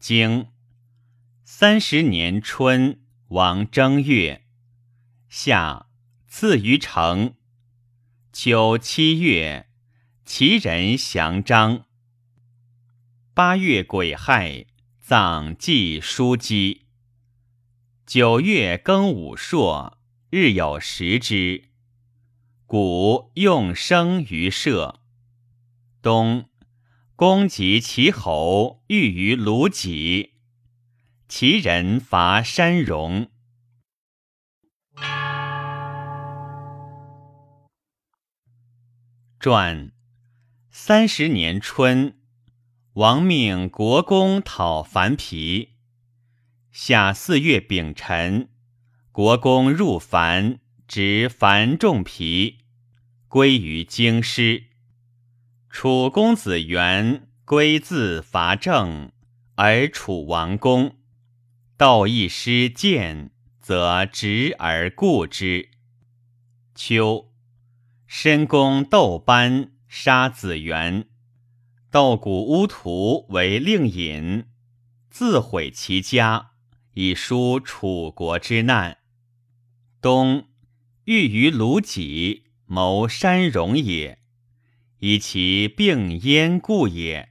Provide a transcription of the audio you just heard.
经三十年春，王正月，夏赐于城。秋七月，其人降章。八月癸亥，葬祭叔姬。九月庚午朔，日有食之。古用生于社。冬，公及其侯遇于鲁己，其人伐山戎。传三十年春，王命国公讨樊皮。夏四月丙辰，国公入樊，执樊仲皮，归于京师。楚公子元归自伐郑，而楚王公斗一师见，则执而固之。秋。申公窦班杀子元，窦谷乌图为令尹，自毁其家，以纾楚国之难。冬，欲于鲁己谋山戎也，以其病焉故也。